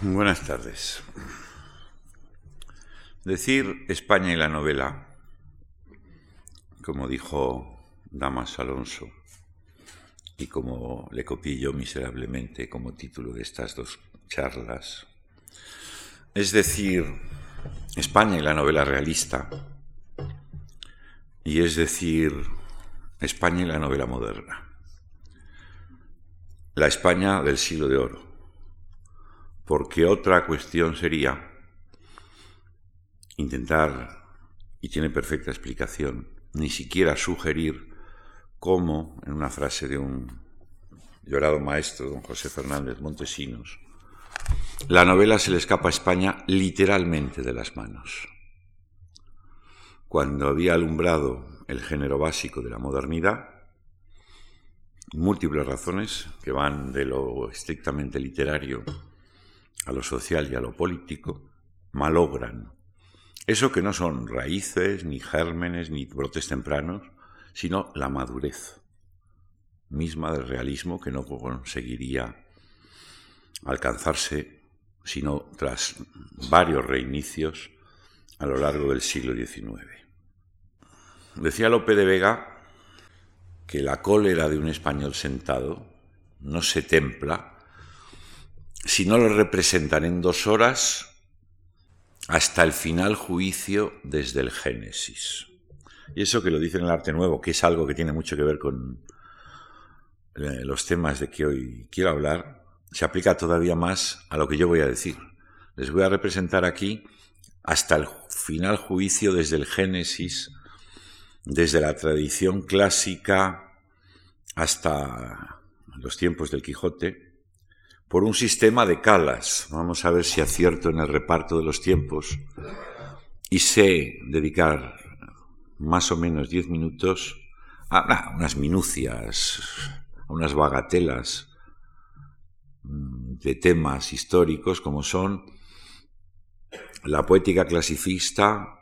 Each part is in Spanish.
Buenas tardes. Decir España y la novela, como dijo Damas Alonso, y como le copié yo miserablemente como título de estas dos charlas, es decir, España y la novela realista, y es decir, España y la novela moderna. La España del siglo de oro, porque otra cuestión sería intentar, y tiene perfecta explicación, ni siquiera sugerir cómo, en una frase de un llorado maestro, don José Fernández Montesinos, la novela se le escapa a España literalmente de las manos. Cuando había alumbrado el género básico de la modernidad, múltiples razones que van de lo estrictamente literario a lo social y a lo político, malogran eso que no son raíces, ni gérmenes, ni brotes tempranos, sino la madurez misma del realismo que no conseguiría alcanzarse sino tras varios reinicios a lo largo del siglo XIX. Decía Lope de Vega que la cólera de un español sentado no se templa si no lo representan en dos horas hasta el final juicio desde el Génesis. Y eso que lo dice en el arte nuevo, que es algo que tiene mucho que ver con eh, los temas de que hoy quiero hablar, se aplica todavía más a lo que yo voy a decir. Les voy a representar aquí hasta el final juicio desde el Génesis, desde la tradición clásica hasta los tiempos del Quijote, por un sistema de calas. Vamos a ver si acierto en el reparto de los tiempos y sé dedicar más o menos diez minutos a, unas minucias, a unas bagatelas mm, de temas históricos como son la poética clasicista,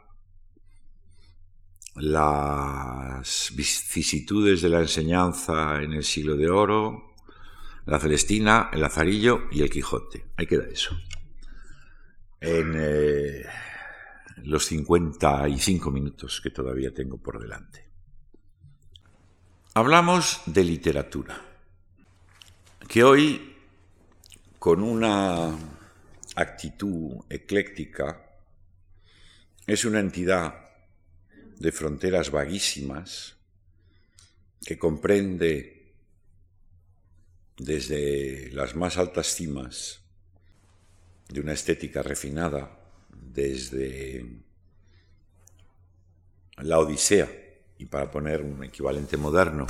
las vicisitudes de la enseñanza en el siglo de oro, la Celestina, el Lazarillo y el Quijote. Ahí queda eso. En eh, los 55 minutos que todavía tengo por delante. Hablamos de literatura, que hoy, con una actitud ecléctica, es una entidad de fronteras vaguísimas que comprende desde las más altas cimas de una estética refinada, desde la Odisea, y para poner un equivalente moderno,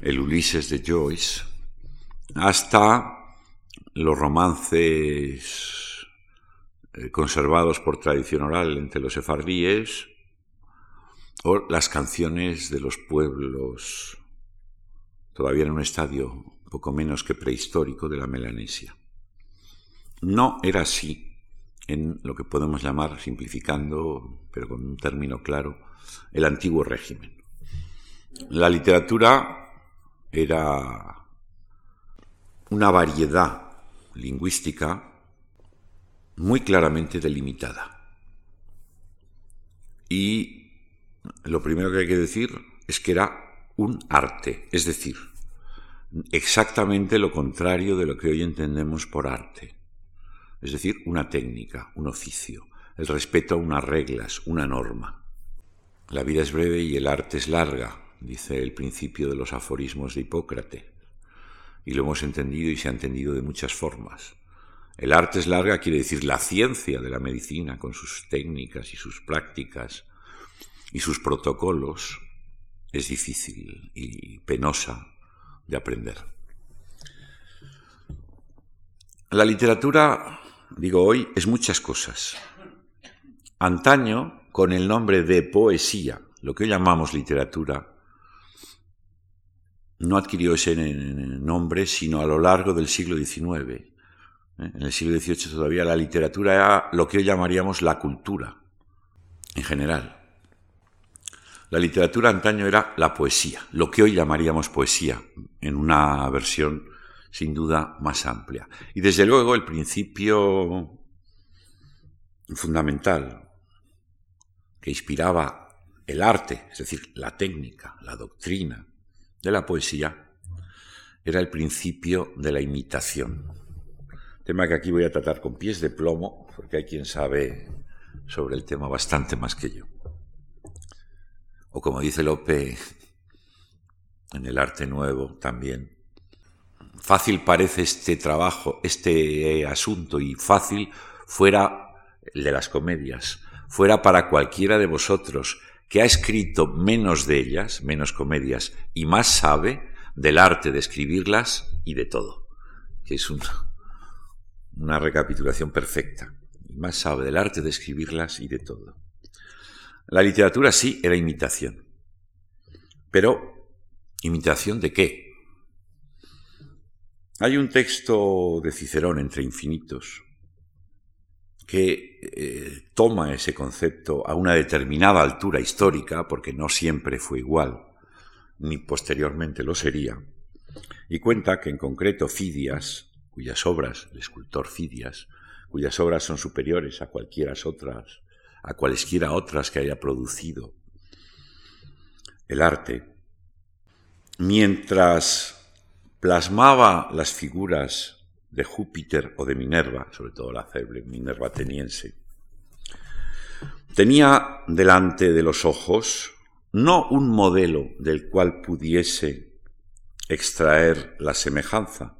el Ulises de Joyce, hasta los romances eh, conservados por tradición oral entre los sefardíes, o las canciones de los pueblos todavía en un estadio poco menos que prehistórico de la Melanesia. No era así en lo que podemos llamar, simplificando, pero con un término claro, el antiguo régimen. La literatura era una variedad lingüística muy claramente delimitada. Y lo primero que hay que decir es que era un arte, es decir, exactamente lo contrario de lo que hoy entendemos por arte. Es decir, una técnica, un oficio, el respeto a unas reglas, una norma. La vida es breve y el arte es larga, dice el principio de los aforismos de Hipócrates. Y lo hemos entendido y se ha entendido de muchas formas. El arte es larga quiere decir la ciencia de la medicina, con sus técnicas y sus prácticas y sus protocolos, es difícil y penosa de aprender. La literatura, digo hoy, es muchas cosas. Antaño, con el nombre de poesía, lo que hoy llamamos literatura, no adquirió ese nombre sino a lo largo del siglo XIX. ¿eh? En el siglo XVIII todavía la literatura era lo que hoy llamaríamos la cultura, en general. La literatura antaño era la poesía, lo que hoy llamaríamos poesía, en una versión sin duda más amplia. Y desde luego el principio fundamental que inspiraba el arte, es decir, la técnica, la doctrina de la poesía, era el principio de la imitación. Tema que aquí voy a tratar con pies de plomo, porque hay quien sabe sobre el tema bastante más que yo. O como dice Lope en el arte nuevo también, fácil parece este trabajo, este asunto y fácil fuera el de las comedias, fuera para cualquiera de vosotros que ha escrito menos de ellas, menos comedias, y más sabe del arte de escribirlas y de todo, que es una recapitulación perfecta, y más sabe del arte de escribirlas y de todo. La literatura sí era imitación, pero ¿imitación de qué? Hay un texto de Cicerón entre infinitos que eh, toma ese concepto a una determinada altura histórica, porque no siempre fue igual, ni posteriormente lo sería, y cuenta que en concreto Fidias, cuyas obras, el escultor Fidias, cuyas obras son superiores a cualquiera otras, a cualesquiera otras que haya producido el arte, mientras plasmaba las figuras de Júpiter o de Minerva, sobre todo la célebre Minerva ateniense, tenía delante de los ojos no un modelo del cual pudiese extraer la semejanza,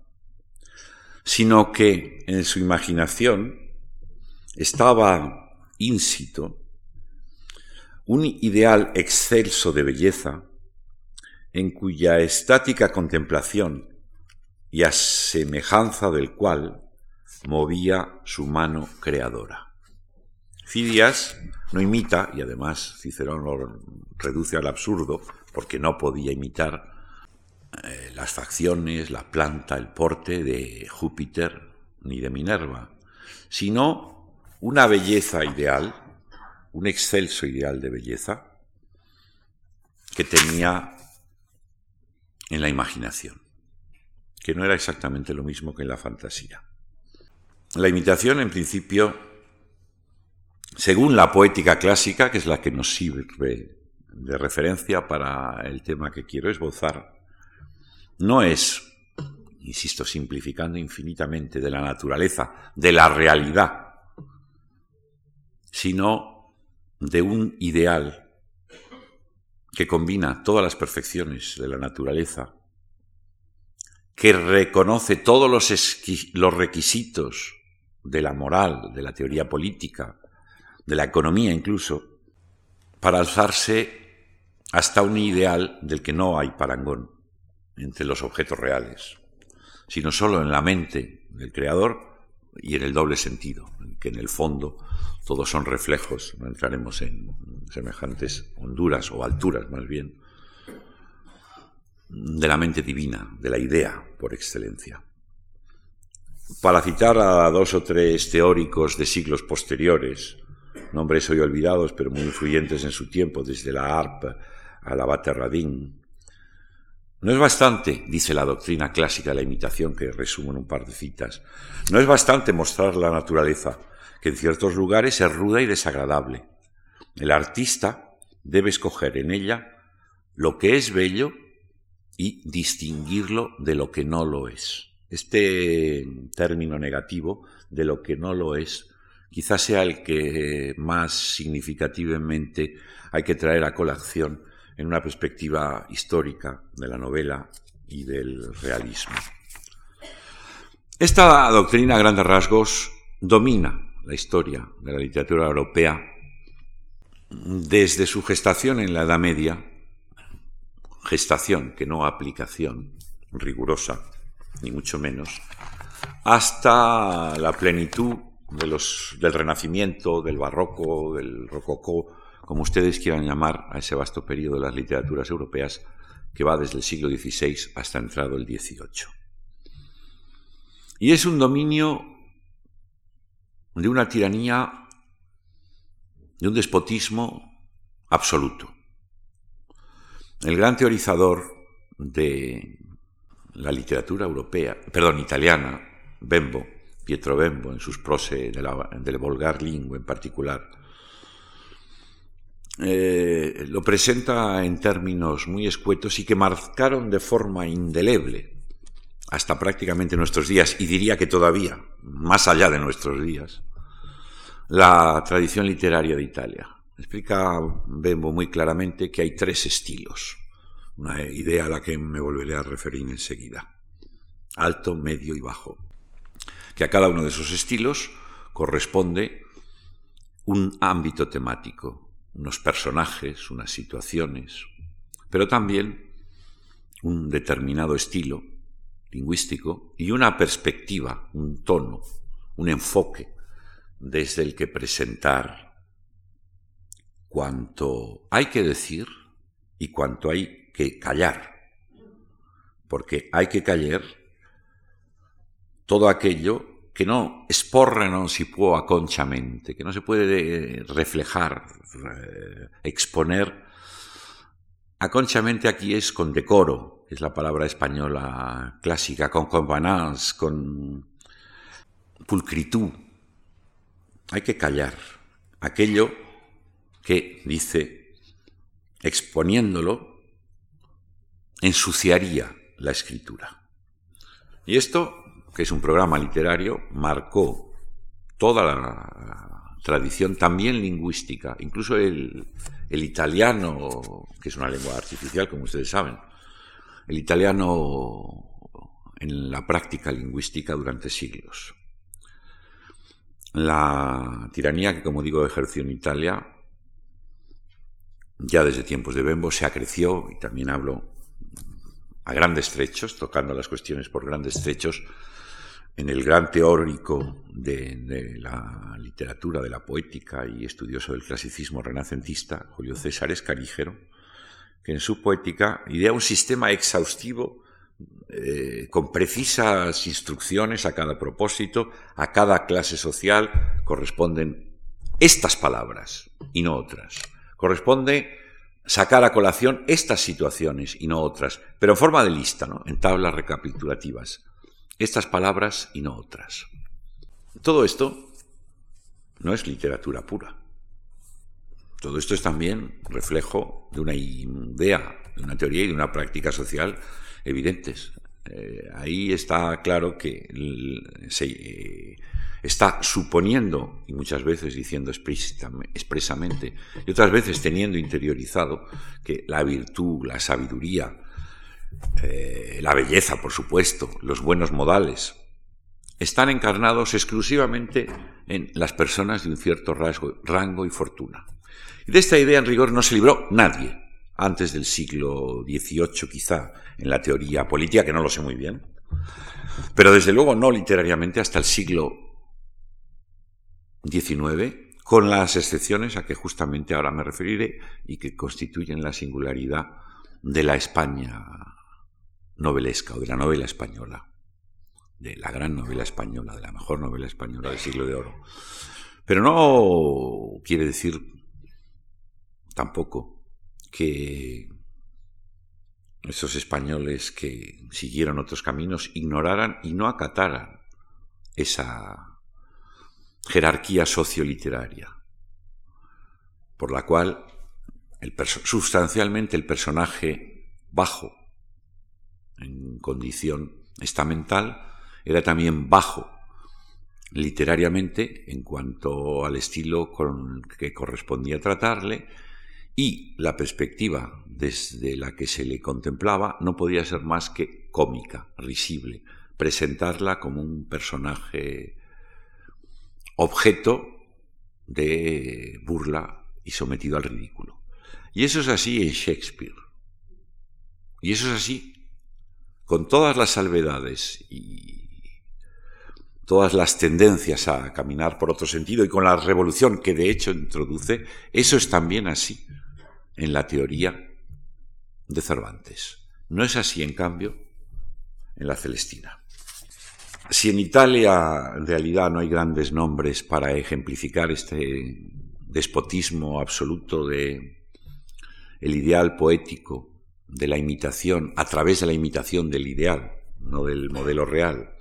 sino que en su imaginación estaba ínsito un ideal excelso de belleza en cuya estática contemplación y a semejanza del cual movía su mano creadora. Fidias no imita, y además Cicerón lo reduce al absurdo, porque no podía imitar eh, las facciones, la planta, el porte de Júpiter ni de Minerva, sino una belleza ideal, un excelso ideal de belleza que tenía en la imaginación que no era exactamente lo mismo que en la fantasía. La imitación, en principio, según la poética clásica, que es la que nos sirve de referencia para el tema que quiero esbozar, no es, insisto, simplificando infinitamente de la naturaleza, de la realidad, sino de un ideal que combina todas las perfecciones de la naturaleza que reconoce todos los, requisitos de la moral, de la teoría política, de la economía incluso, para alzarse hasta un ideal del que no hay parangón entre los objetos reales, sino solo en la mente del creador y en el doble sentido, que en el fondo todos son reflejos, no entraremos en semejantes honduras o alturas más bien, de la mente divina, de la idea por excelencia. Para citar a dos o tres teóricos de siglos posteriores, nombres hoy olvidados pero muy influyentes en su tiempo, desde la Arp a la Baterradín, no es bastante, dice la doctrina clásica la imitación que resumo en un par de citas, no es bastante mostrar la naturaleza, que en ciertos lugares es ruda y desagradable. El artista debe escoger en ella lo que es bello y distinguirlo de lo que no lo es. Este término negativo de lo que no lo es quizás sea el que más significativamente hay que traer a colación en una perspectiva histórica de la novela y del realismo. Esta doctrina a grandes rasgos domina la historia de la literatura europea desde su gestación en la Edad Media gestación, que no aplicación rigurosa, ni mucho menos, hasta la plenitud de los, del Renacimiento, del Barroco, del Rococó, como ustedes quieran llamar a ese vasto periodo de las literaturas europeas que va desde el siglo XVI hasta entrado el XVIII. Y es un dominio de una tiranía, de un despotismo absoluto. El gran teorizador de la literatura europea, perdón, italiana, Bembo, Pietro Bembo, en sus prose de del Volgar Lingua en particular, eh, lo presenta en términos muy escuetos y que marcaron de forma indeleble hasta prácticamente nuestros días, y diría que todavía, más allá de nuestros días, la tradición literaria de Italia. Explica Bembo muy claramente que hay tres estilos, una idea a la que me volveré a referir enseguida, alto, medio y bajo, que a cada uno de esos estilos corresponde un ámbito temático, unos personajes, unas situaciones, pero también un determinado estilo lingüístico y una perspectiva, un tono, un enfoque desde el que presentar cuanto hay que decir y cuanto hay que callar, porque hay que callar todo aquello que no esporra non si può aconchamente, que no se puede reflejar, exponer. Aconchamente aquí es con decoro, es la palabra española clásica, con convenance, con pulcritud. Hay que callar aquello que, dice, exponiéndolo, ensuciaría la escritura. Y esto que es un programa literario, marcó toda la tradición también lingüística, incluso el, italiano, que es una lengua artificial, como ustedes saben, el italiano en la práctica lingüística durante siglos. La tiranía que, como digo, ejerció en Italia, ya desde tiempos de Bembo, se acreció, y también hablo a grandes trechos, tocando las cuestiones por grandes trechos, en el gran teórico de, la literatura, de la poética y estudioso del clasicismo renacentista, Julio César Escarígero, que en su poética idea un sistema exhaustivo eh, con precisas instrucciones a cada propósito, a cada clase social, corresponden estas palabras y no otras. Corresponde sacar a colación estas situaciones y no otras, pero en forma de lista, ¿no? en tablas recapitulativas estas palabras y no otras. Todo esto no es literatura pura. Todo esto es también reflejo de una idea, de una teoría y de una práctica social evidentes. Eh, ahí está claro que se eh, está suponiendo, y muchas veces diciendo expresamente, y otras veces teniendo interiorizado, que la virtud, la sabiduría, eh, la belleza, por supuesto, los buenos modales, están encarnados exclusivamente en las personas de un cierto rango y fortuna. Y de esta idea, en rigor, no se libró nadie antes del siglo XVIII, quizá, en la teoría política, que no lo sé muy bien, pero desde luego no literariamente hasta el siglo XIX, con las excepciones a que justamente ahora me referiré y que constituyen la singularidad de la España novelesca o de la novela española, de la gran novela española, de la mejor novela española del siglo de oro. Pero no quiere decir tampoco que esos españoles que siguieron otros caminos ignoraran y no acataran esa jerarquía socioliteraria, por la cual sustancialmente el personaje bajo en condición estamental, era también bajo literariamente en cuanto al estilo con que correspondía tratarle y la perspectiva desde la que se le contemplaba no podía ser más que cómica, risible, presentarla como un personaje objeto de burla y sometido al ridículo. Y eso es así en Shakespeare. Y eso es así con todas las salvedades y todas las tendencias a caminar por otro sentido y con la revolución que de hecho introduce, eso es también así en la teoría de Cervantes. No es así, en cambio, en la Celestina. Si en Italia en realidad no hay grandes nombres para ejemplificar este despotismo absoluto de el ideal poético de la imitación, a través de la imitación del ideal, no del modelo real,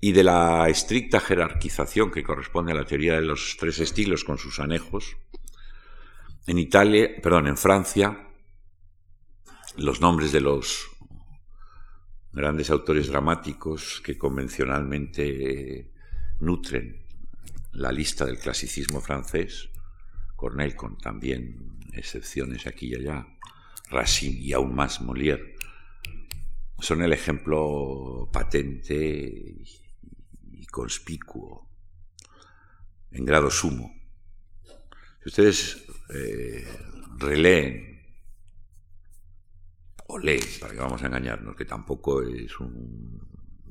y de la estricta jerarquización que corresponde a la teoría de los tres estilos con sus anejos, en Italia, perdón, en Francia, los nombres de los grandes autores dramáticos que convencionalmente nutren la lista del clasicismo francés, Cornell con también excepciones aquí y allá, Racine y aún más Molière, son el ejemplo patente y conspicuo en grado sumo. Si ustedes eh, releen o leen, para que vamos a engañarnos, que tampoco es un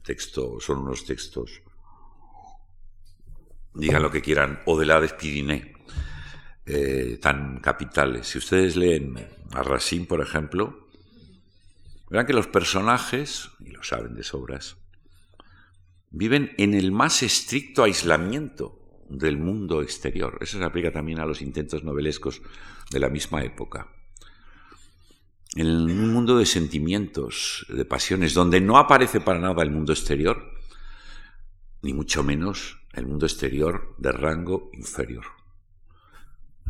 texto, son unos textos, digan lo que quieran, o de la Despidiné, eh, tan capitales. Si ustedes leen a Racine, por ejemplo, verán que los personajes, y lo saben de sobras, viven en el más estricto aislamiento del mundo exterior. Eso se aplica también a los intentos novelescos de la misma época. En un mundo de sentimientos, de pasiones, donde no aparece para nada el mundo exterior, ni mucho menos el mundo exterior de rango inferior.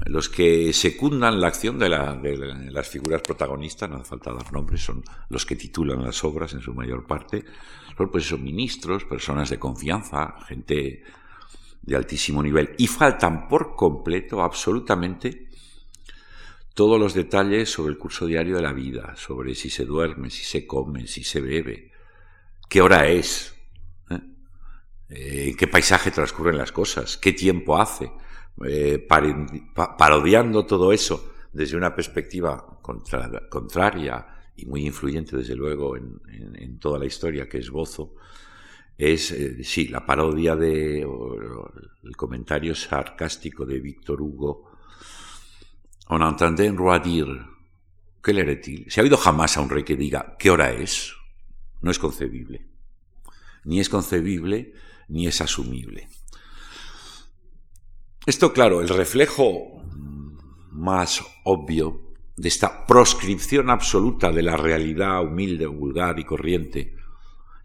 Los que secundan la acción de, las figuras protagonistas, no hace falta dar nombres, son los que titulan las obras en su mayor parte, pues son ministros, personas de confianza, gente de altísimo nivel y faltan por completo absolutamente todos los detalles sobre el curso diario de la vida, sobre si se duerme, si se come, si se bebe, qué hora es, ¿eh? Eh, qué paisaje transcurren las cosas, qué tiempo hace, eh, parodiando todo eso desde una perspectiva contraria y muy influyente, desde luego, en, en toda la historia que es Bozo, es, eh, sí, la parodia de, el comentario sarcástico de Víctor Hugo. On entendait un roi dire, ¿qué le ¿Se ha oído jamás a un rey que diga, ¿qué hora es? No es concebible. Ni es concebible, ni es asumible. Esto, claro, el reflejo más obvio de esta proscripción absoluta de la realidad humilde, vulgar y corriente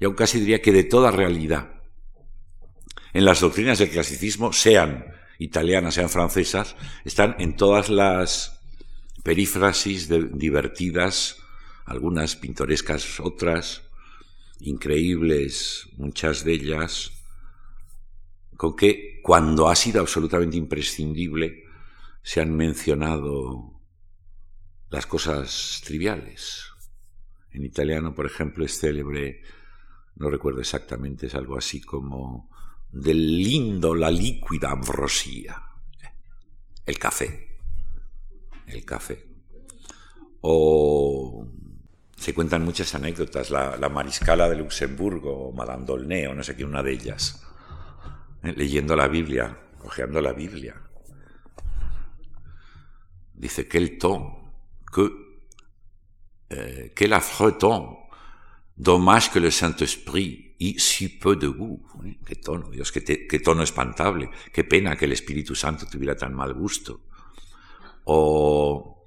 y aún casi diría que de toda realidad. En las doctrinas del clasicismo, sean italianas, sean francesas, están en todas las perífrasis divertidas, algunas pintorescas, otras increíbles, muchas de ellas, con que cuando ha sido absolutamente imprescindible se han mencionado las cosas triviales. En italiano, por ejemplo, es célebre no recuerdo exactamente, es algo así como del lindo la líquida ambrosía, el café, el café. O se cuentan muchas anécdotas, la, mariscala de Luxemburgo, Madame Dolné, o no sé qué, una de ellas, leyendo la Biblia, cojeando la Biblia. Dice, quel ton, que, eh, quel affreux ton, Dommage que le Saint-Esprit y si peu de goût. Qué tono, Dios, qué, qué, tono espantable. Qué pena que el Espíritu Santo tuviera tan mal gusto. O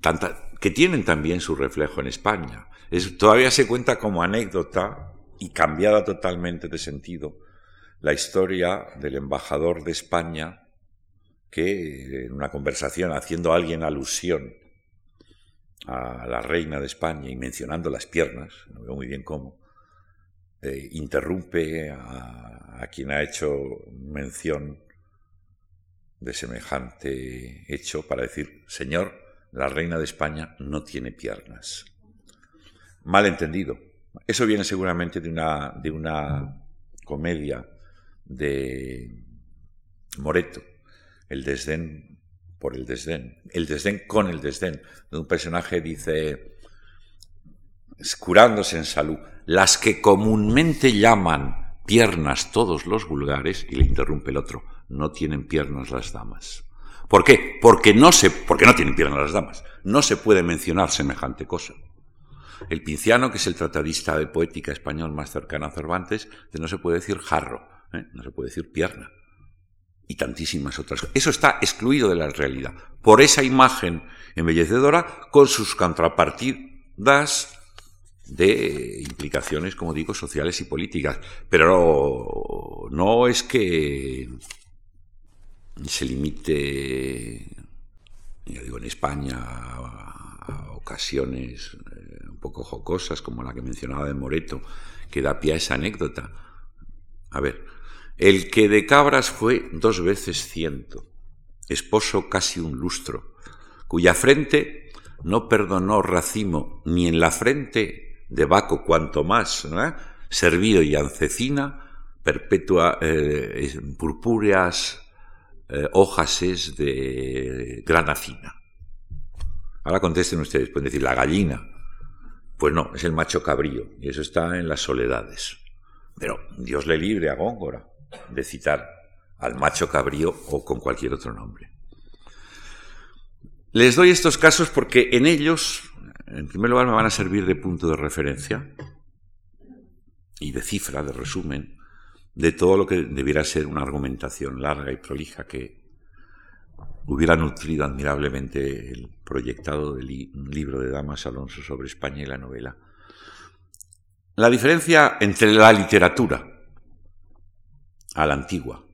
tanta, que tienen también su reflejo en España. Es, todavía se cuenta como anécdota y cambiada totalmente de sentido la historia del embajador de España que en una conversación haciendo a alguien alusión a la reina de España y mencionando las piernas, no veo muy bien cómo, eh, interrumpe a, quien ha hecho mención de semejante hecho para decir, Señor, la reina de España no tiene piernas. Mal entendido. Eso viene seguramente de una, de una comedia de Moreto, el desdén por el desdén, el desdén con el desdén. Un personaje dice, curándose en salud, las que comúnmente llaman piernas todos los vulgares, y le interrumpe el otro, no tienen piernas las damas. ¿Por qué? Porque no, se, porque no tienen piernas las damas. No se puede mencionar semejante cosa. El Pinciano, que es el tratadista de poética español más cercano a Cervantes, no se puede decir jarro, ¿eh? no se puede decir pierna y tantísimas otras cosas. Eso está excluido de la realidad. Por esa imagen embellecedora, con sus contrapartidas de implicaciones, como digo, sociales y políticas. Pero no es que se limite, ya digo, en España a, ocasiones eh, un poco jocosas, como la que mencionaba de Moreto, que da pie a esa anécdota. A ver, el que de cabras fue dos veces ciento, esposo casi un lustro, cuya frente no perdonó racimo ni en la frente de Baco cuanto más, servido y ancecina, perpetua eh, purpúreas eh, hojas es de grana fina. Ahora contesten ustedes, pueden decir la gallina. Pues no, es el macho cabrío, y eso está en las soledades. Pero Dios le libre a Góngora de citar al macho cabrío o con cualquier otro nombre. Les doy estos casos porque en ellos, en primer lugar, me van a servir de punto de referencia y de cifra, de resumen, de todo lo que debiera ser una argumentación larga y prolija que hubiera nutrido admirablemente el proyectado del libro de Damas Alonso sobre España y la novela. La diferencia entre la literatura a la antigua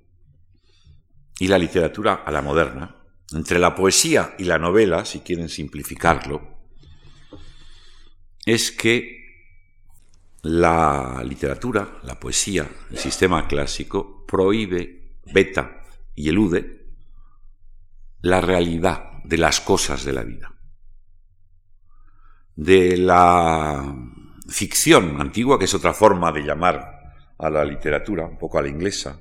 y la literatura a la moderna, entre la poesía y la novela, si quieren simplificarlo, es que la literatura, la poesía, el sistema clásico prohíbe, veta y elude la realidad de las cosas de la vida. De la ficción antigua, que es otra forma de llamar a la literatura, un poco a la inglesa,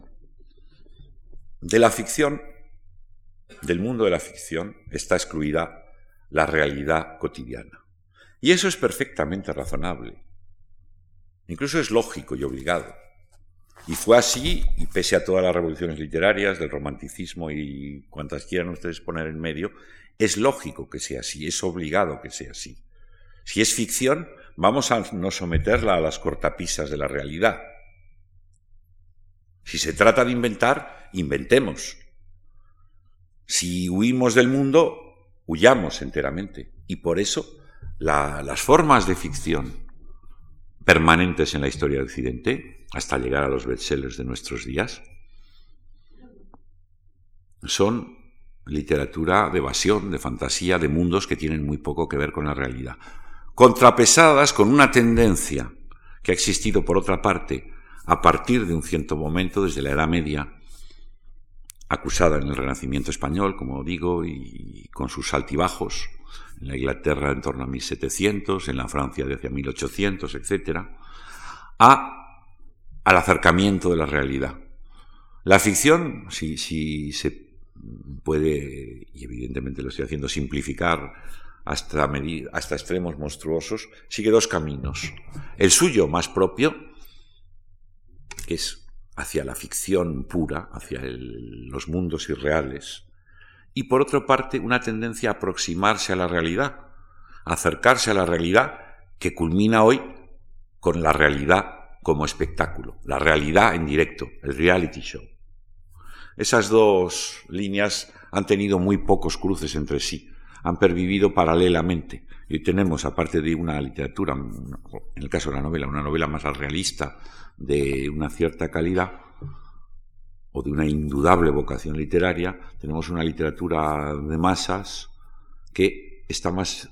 de la ficción, del mundo de la ficción, está excluida la realidad cotidiana. Y eso es perfectamente razonable. Incluso es lógico y obligado. Y fue así, y pese a todas las revoluciones literarias, del romanticismo y cuantas quieran ustedes poner en medio, es lógico que sea así, es obligado que sea así. Si es ficción, vamos a no someterla a las cortapisas de la realidad. Si se trata de inventar, inventemos. Si huimos del mundo, huyamos enteramente. Y por eso las formas de ficción permanentes en la historia de Occidente, hasta llegar a los bestsellers de nuestros días, son literatura de evasión, de fantasía, de mundos que tienen muy poco que ver con la realidad, contrapesadas con una tendencia que ha existido, por otra parte, a partir de un cierto momento, desde la Edad Media, acusada en el Renacimiento español, como digo, y con sus altibajos, en la Inglaterra en torno a 1700, en la Francia de hacia 1800, etc., a, al acercamiento de la realidad. La ficción, si, si se puede, y evidentemente lo estoy haciendo, simplificar hasta, hasta extremos monstruosos, sigue dos caminos. El suyo más propio, es hacia la ficción pura, hacia los mundos irreales, y por otra parte una tendencia a aproximarse a la realidad, a acercarse a la realidad que culmina hoy con la realidad como espectáculo, la realidad en directo, el reality show. Esas dos líneas han tenido muy pocos cruces entre sí, han pervivido paralelamente. Y tenemos, aparte de una literatura, en el caso de la novela, una novela más realista, de una cierta calidad, o de una indudable vocación literaria, tenemos una literatura de masas que está más,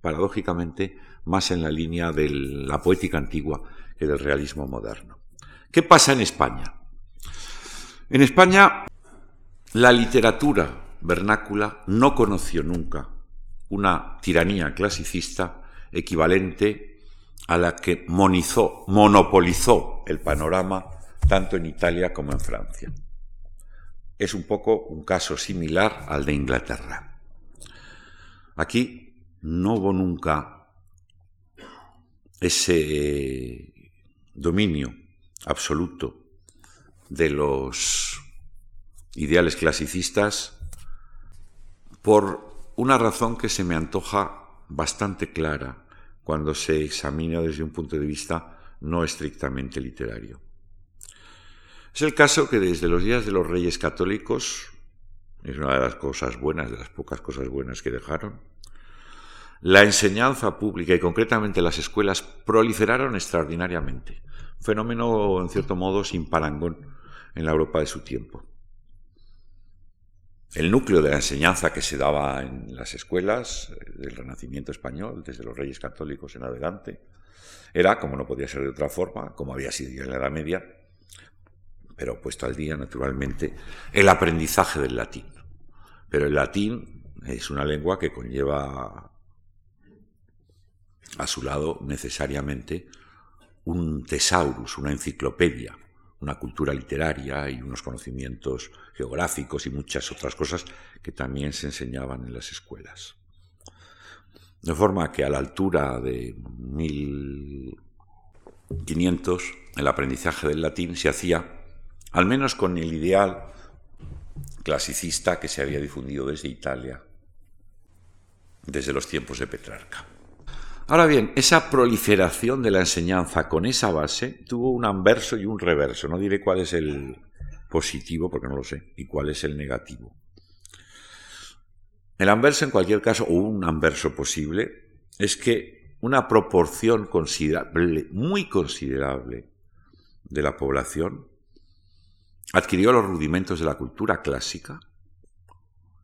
paradójicamente, más en la línea de la poética antigua que del realismo moderno. ¿Qué pasa en España? En España, la literatura vernácula no conoció nunca una tiranía clasicista equivalente a la que monopolizó el panorama tanto en Italia como en Francia. Es un poco un caso similar al de Inglaterra. Aquí no hubo nunca ese dominio absoluto de los ideales clasicistas por una razón que se me antoja bastante clara cuando se examina desde un punto de vista no estrictamente literario. Es el caso que desde los días de los reyes católicos, es una de las cosas buenas, de las pocas cosas buenas que dejaron, la enseñanza pública y concretamente las escuelas proliferaron extraordinariamente. Fenómeno, en cierto modo, sin parangón en la Europa de su tiempo. El núcleo de la enseñanza que se daba en las escuelas eh, del Renacimiento español, desde los reyes católicos en adelante, era, como no podía ser de otra forma, como había sido en la Edad Media, pero puesto al día, naturalmente, el aprendizaje del latín. Pero el latín es una lengua que conlleva a su lado necesariamente un tesaurus, una enciclopedia, una cultura literaria y unos conocimientos geográficos y muchas otras cosas que también se enseñaban en las escuelas. De forma que a la altura de 1500 el aprendizaje del latín se hacía, al menos con el ideal clasicista que se había difundido desde Italia, desde los tiempos de Petrarca. Ahora bien, esa proliferación de la enseñanza con esa base tuvo un anverso y un reverso. No diré cuál es el positivo, porque no lo sé, y cuál es el negativo. El anverso, en cualquier caso, o un anverso posible, es que una proporción considerable, muy considerable, de la población adquirió los rudimentos de la cultura clásica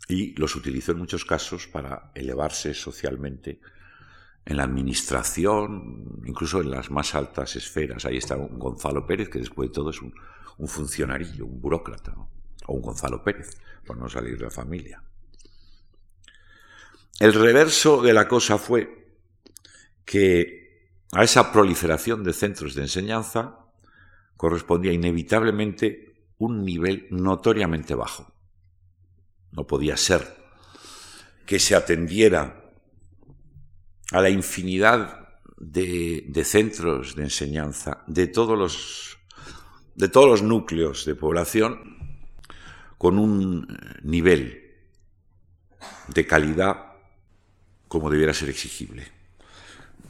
y los utilizó en muchos casos para elevarse socialmente en la administración, incluso en las más altas esferas. Ahí está un Gonzalo Pérez, que después de todo es un, funcionario, un burócrata, o un Gonzalo Pérez, por no salir de la familia. El reverso de la cosa fue que a esa proliferación de centros de enseñanza correspondía inevitablemente un nivel notoriamente bajo. No podía ser que se atendiera a la infinidad de, centros de enseñanza de todos los de todos los núcleos de población con un nivel de calidad como debiera ser exigible.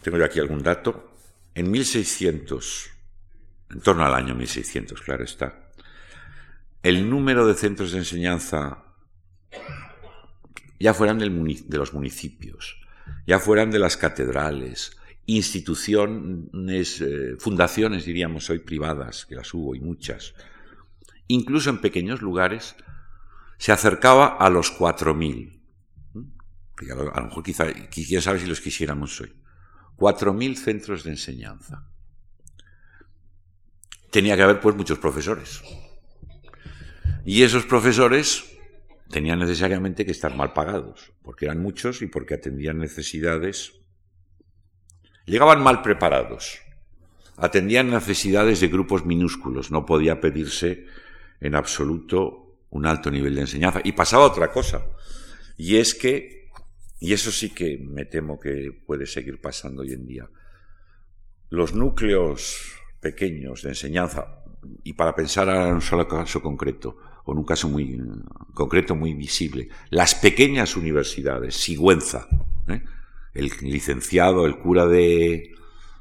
Tengo yo aquí algún dato. En 1600, en torno al año 1600, claro está, el número de centros de enseñanza ya fueran de los municipios, ya fueran de las catedrales, instituciones, eh, fundaciones, diríamos hoy, privadas, que las hubo y muchas, incluso en pequeños lugares, se acercaba a los 4.000. A lo, a lo mejor quizá, quién sabe si los quisiéramos hoy. 4.000 centros de enseñanza. Tenía que haber pues muchos profesores. Y esos profesores tenían necesariamente que estar mal pagados, porque eran muchos y porque atendían necesidades. Llegaban mal preparados, atendían necesidades de grupos minúsculos, no podía pedirse en absoluto un alto nivel de enseñanza. Y pasaba otra cosa, y es que, y eso sí que me temo que puede seguir pasando hoy en día, los núcleos pequeños de enseñanza, y para pensar en un solo caso concreto, con un caso muy concreto, muy visible. Las pequeñas universidades, Sigüenza, ¿eh? el licenciado, el cura de,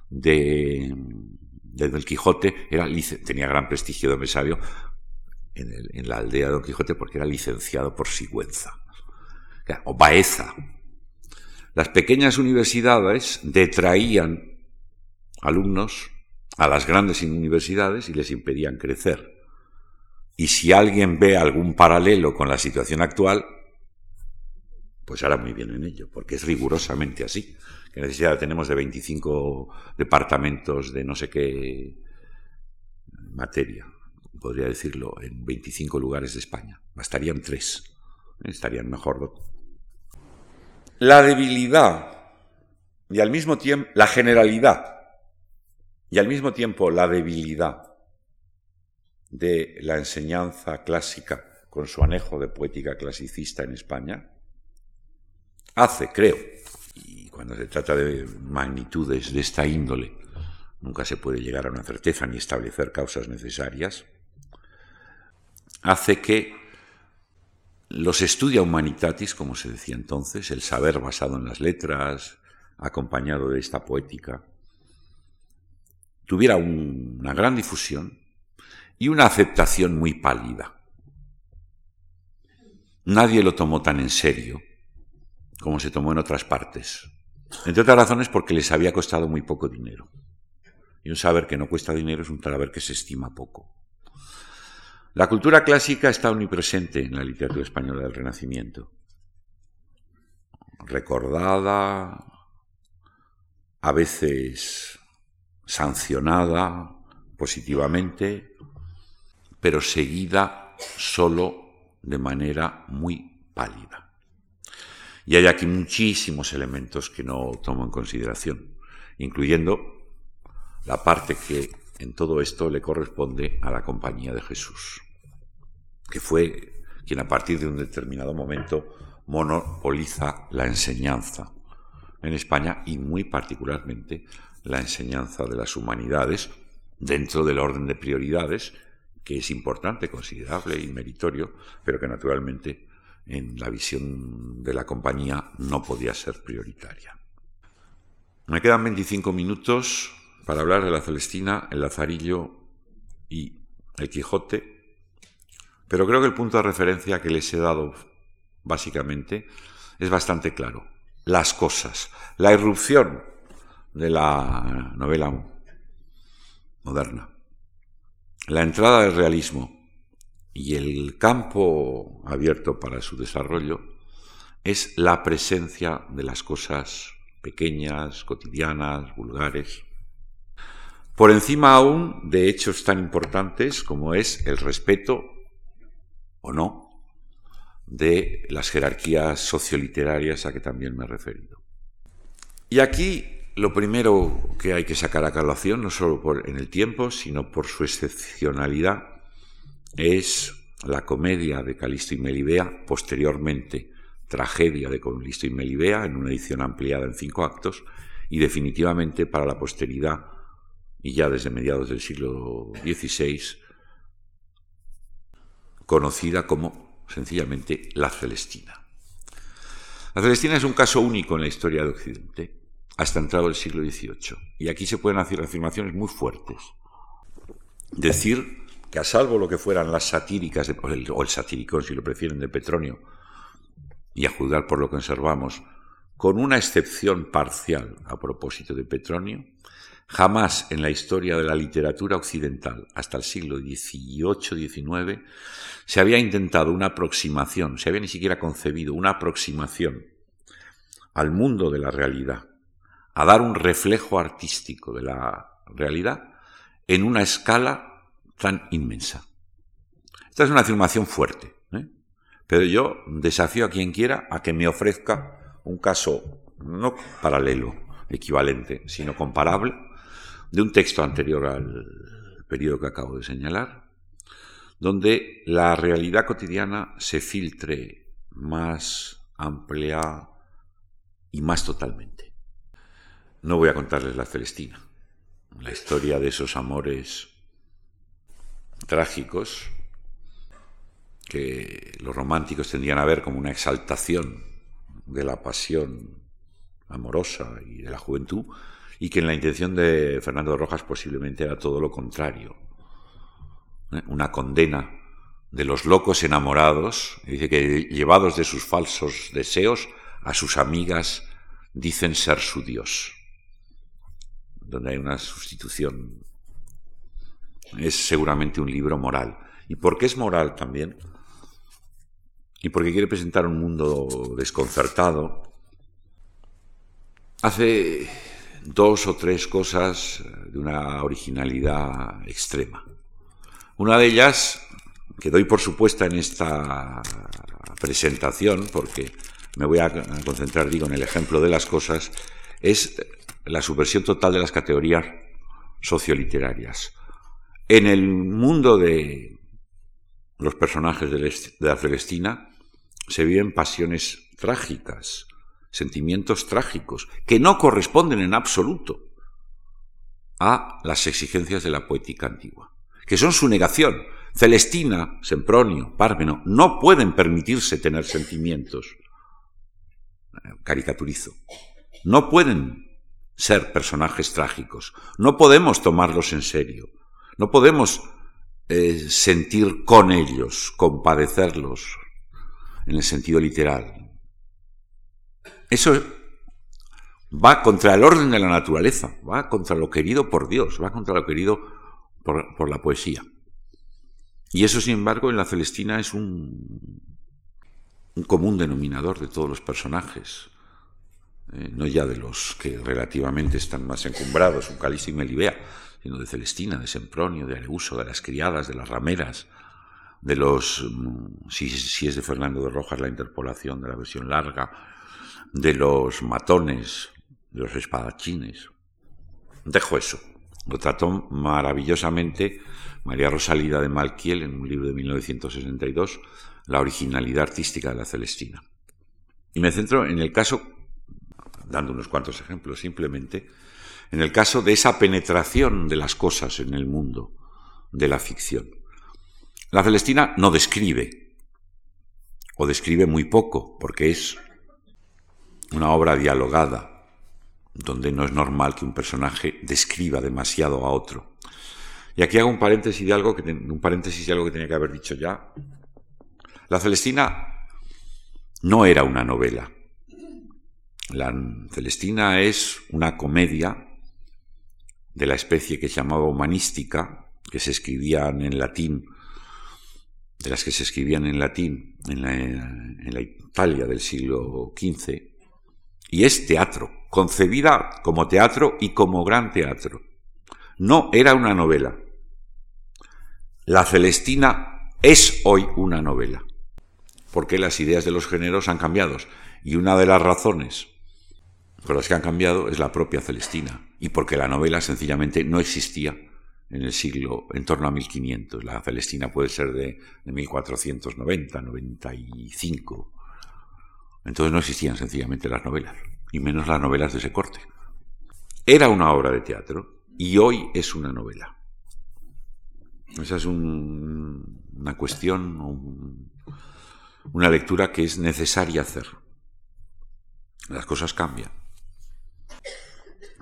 de, Don Quijote, era, tenía gran prestigio de empresario en, en, la aldea de Don Quijote porque era licenciado por Sigüenza. O Baeza. Las pequeñas universidades detraían alumnos a las grandes universidades y les impedían crecer. Y si alguien ve algún paralelo con la situación actual, pues hará muy bien en ello, porque es rigurosamente así. ¿Qué necesidad tenemos de 25 departamentos de no sé qué materia? Podría decirlo, en 25 lugares de España. Bastarían tres. Estarían mejor. La debilidad y al mismo tiempo la generalidad y al mismo tiempo la debilidad de la enseñanza clásica con su anejo de poética clasicista en España, hace, creo, y cuando se trata de magnitudes de esta índole, nunca se puede llegar a una certeza ni establecer causas necesarias, hace que los estudia humanitatis, como se decía entonces, el saber basado en las letras, acompañado de esta poética, tuviera una gran difusión y una aceptación muy pálida. Nadie lo tomó tan en serio como se tomó en otras partes Entre otras razones porque les había costado muy poco dinero. Y un saber que no cuesta dinero es un saber que se estima poco. La cultura clásica está omnipresente en la literatura española del Renacimiento. Recordada, a veces sancionada positivamente, pero seguida solo de manera muy pálida. Y hay aquí muchísimos elementos que no tomo en consideración, incluyendo la parte que en todo esto le corresponde a la compañía de Jesús que fue quien a partir de un determinado momento monopoliza la enseñanza en España y muy particularmente la enseñanza de las humanidades dentro del orden de prioridades que es importante, considerable y meritorio, pero que naturalmente en la visión de la compañía no podía ser prioritaria. Me quedan 25 minutos para hablar de la Celestina, el Lazarillo y el Quijote, pero creo que el punto de referencia que les he dado básicamente es bastante claro. Las cosas. La irrupción de la novela moderna. La entrada del realismo y el campo abierto para su desarrollo es la presencia de las cosas pequeñas, cotidianas, vulgares, por encima aún de hechos tan importantes como es el respeto o no de las jerarquías socioliterarias a que también me he referido. Y aquí lo primero que hay que sacar a calación, no solo por, en el tiempo, sino por su excepcionalidad, es la comedia de Calisto y Melibea, posteriormente tragedia de Calisto y Melibea, en una edición ampliada en cinco actos, y definitivamente para la posteridad, y ya desde mediados del siglo XVI, conocida como sencillamente la Celestina. La Celestina es un caso único en la historia de Occidente, hasta entrado el siglo XVIII. Y aquí se pueden hacer afirmaciones muy fuertes. Decir que a salvo lo que fueran las satíricas, o el satiricón, si lo prefieren, de Petronio, y a juzgar por lo que observamos, con una excepción parcial a propósito de Petronio, Jamás en la historia de la literatura occidental, hasta el siglo XVIII-XIX, se había intentado una aproximación, se había ni siquiera concebido una aproximación al mundo de la realidad, a dar un reflejo artístico de la realidad en una escala tan inmensa. Esta es una afirmación fuerte, ¿eh? pero yo desafío a quien quiera a que me ofrezca un caso no paralelo, equivalente, sino comparable, de un texto anterior al periodo que acabo de señalar, donde la realidad cotidiana se filtre más amplia y más totalmente. No voy a contarles la Celestina, la historia de esos amores trágicos que los románticos tendrían a ver como una exaltación de la pasión amorosa y de la juventud, y que en la intención de Fernando Rojas posiblemente era todo lo contrario. ¿eh? Una condena de los locos enamorados, dice que llevados de sus falsos deseos, a sus amigas dicen ser su Dios, donde hay una sustitución. Es seguramente un libro moral. ¿Y por qué es moral también? Y porque quiere presentar un mundo desconcertado. Hace dos o tres cosas de una originalidad extrema. Una de ellas, que doy por supuesta en esta presentación, porque me voy a concentrar, digo, en el ejemplo de las cosas, es la subversión total de las categorías socioliterarias. En el mundo de los personajes de la Celestina se viven pasiones trágicas, sentimientos trágicos, que no corresponden en absoluto a las exigencias de la poética antigua, que son su negación. Celestina, Sempronio, Pármeno, no pueden permitirse tener sentimientos. Caricaturizo. No pueden ser personajes trágicos. No podemos tomarlos en serio. No podemos eh, sentir con ellos, compadecerlos en el sentido literal. Eso va contra el orden de la naturaleza, va contra lo querido por Dios, va contra lo querido por, la poesía. Y eso, sin embargo, en la Celestina es un, un común denominador de todos los personajes, eh, no ya de los que relativamente están más encumbrados, un Calisto y Melibea, sino de Celestina, de Sempronio, de Areuso, de las criadas, de las rameras, de los, mm, si, si es de Fernando de Rojas la interpolación de la versión larga, de los matones, de los espadachines. Dejo eso. Lo trató maravillosamente María Rosalida de Malquiel en un libro de 1962, La originalidad artística de la Celestina. Y me centro en el caso, dando unos cuantos ejemplos simplemente, en el caso de esa penetración de las cosas en el mundo de la ficción. La Celestina no describe, o describe muy poco, porque es una obra dialogada, donde no es normal que un personaje describa demasiado a otro. Y aquí hago un paréntesis de algo que, un paréntesis de algo que tenía que haber dicho ya. La Celestina no era una novela. La Celestina es una comedia de la especie que se llamaba humanística, que se escribían en latín, de las que se escribían en latín en la, Italia del siglo XV, y es teatro, concebida como teatro y como gran teatro. No era una novela. La Celestina es hoy una novela, porque las ideas de los géneros han cambiado. Y una de las razones por las que han cambiado es la propia Celestina, y porque la novela sencillamente no existía en el siglo en torno a 1500. La Celestina puede ser de, de 1490, 95, entonces no existían sencillamente las novelas, y menos las novelas de ese corte. Era una obra de teatro y hoy es una novela. Esa es una cuestión, una lectura que es necesaria hacer. Las cosas cambian.